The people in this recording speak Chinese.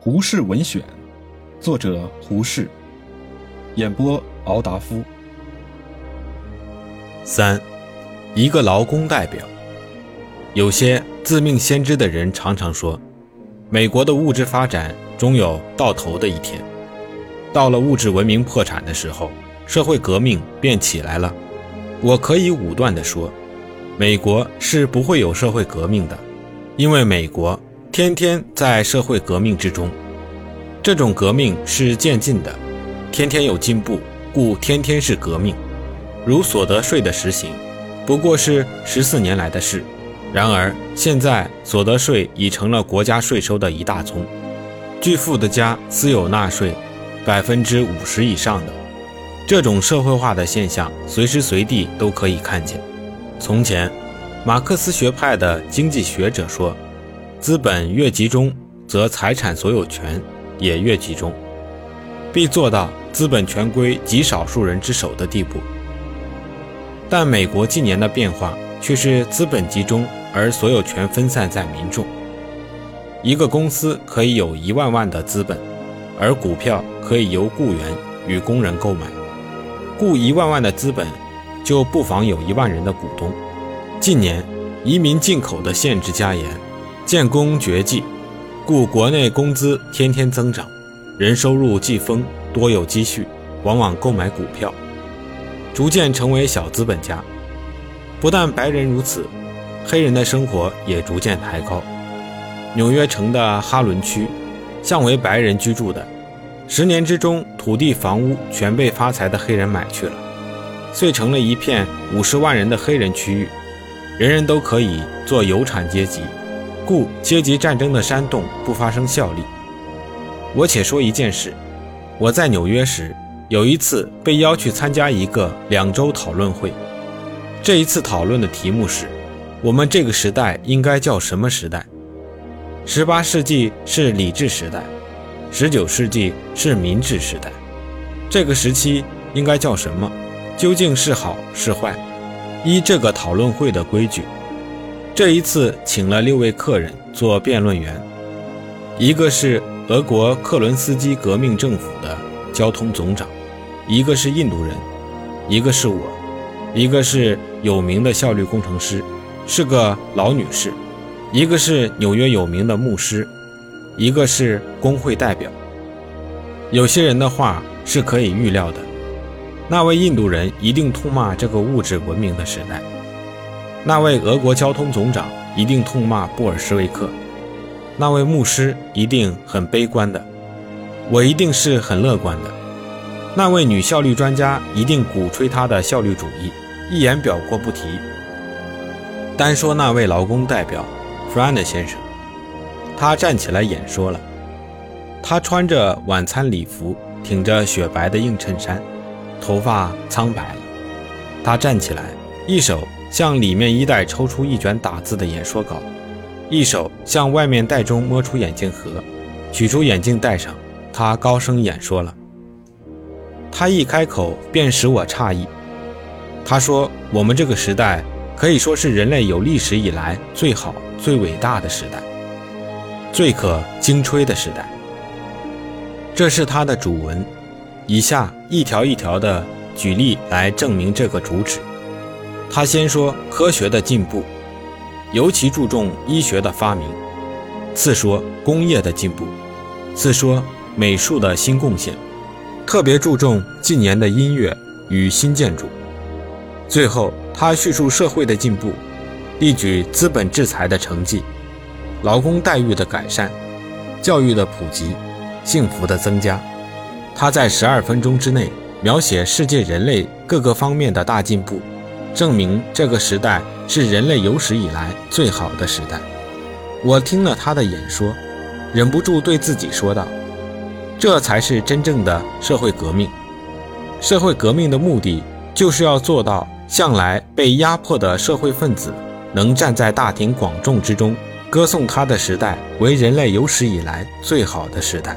胡适文选，作者胡适，演播敖达夫。三，一个劳工代表。有些自命先知的人常常说，美国的物质发展终有到头的一天，到了物质文明破产的时候，社会革命便起来了。我可以武断地说，美国是不会有社会革命的，因为美国。天天在社会革命之中，这种革命是渐进的，天天有进步，故天天是革命。如所得税的实行，不过是十四年来的事，然而现在所得税已成了国家税收的一大宗，巨富的家私有纳税百分之五十以上的，这种社会化的现象随时随地都可以看见。从前，马克思学派的经济学者说。资本越集中，则财产所有权也越集中，必做到资本全归极少数人之手的地步。但美国近年的变化却是资本集中，而所有权分散在民众。一个公司可以有一万万的资本，而股票可以由雇员与工人购买，雇一万万的资本就不妨有一万人的股东。近年移民进口的限制加严。建功绝迹，故国内工资天天增长，人收入季丰，多有积蓄，往往购买股票，逐渐成为小资本家。不但白人如此，黑人的生活也逐渐抬高。纽约城的哈伦区，向为白人居住的，十年之中，土地房屋全被发财的黑人买去了，遂成了一片五十万人的黑人区域，人人都可以做有产阶级。故阶级战争的煽动不发生效力。我且说一件事：我在纽约时，有一次被邀去参加一个两周讨论会。这一次讨论的题目是：我们这个时代应该叫什么时代？十八世纪是礼制时代，十九世纪是民治时代。这个时期应该叫什么？究竟是好是坏？依这个讨论会的规矩。这一次请了六位客人做辩论员，一个是俄国克伦斯基革命政府的交通总长，一个是印度人，一个是我，一个是有名的效率工程师，是个老女士，一个是纽约有名的牧师，一个是工会代表。有些人的话是可以预料的，那位印度人一定痛骂这个物质文明的时代。那位俄国交通总长一定痛骂布尔什维克，那位牧师一定很悲观的，我一定是很乐观的。那位女效率专家一定鼓吹她的效率主义，一言表过不提。单说那位劳工代表弗兰德先生，他站起来演说了，他穿着晚餐礼服，挺着雪白的硬衬衫，头发苍白了。他站起来，一手。向里面衣袋抽出一卷打字的演说稿，一手向外面袋中摸出眼镜盒，取出眼镜戴上。他高声演说了。他一开口便使我诧异。他说：“我们这个时代可以说是人类有历史以来最好、最伟大的时代，最可惊吹的时代。”这是他的主文，以下一条一条的举例来证明这个主旨。他先说科学的进步，尤其注重医学的发明；次说工业的进步；次说美术的新贡献，特别注重近年的音乐与新建筑；最后他叙述社会的进步，例举资本制裁的成绩、劳工待遇的改善、教育的普及、幸福的增加。他在十二分钟之内描写世界人类各个方面的大进步。证明这个时代是人类有史以来最好的时代。我听了他的演说，忍不住对自己说道：“这才是真正的社会革命。社会革命的目的就是要做到向来被压迫的社会分子能站在大庭广众之中，歌颂他的时代为人类有史以来最好的时代。”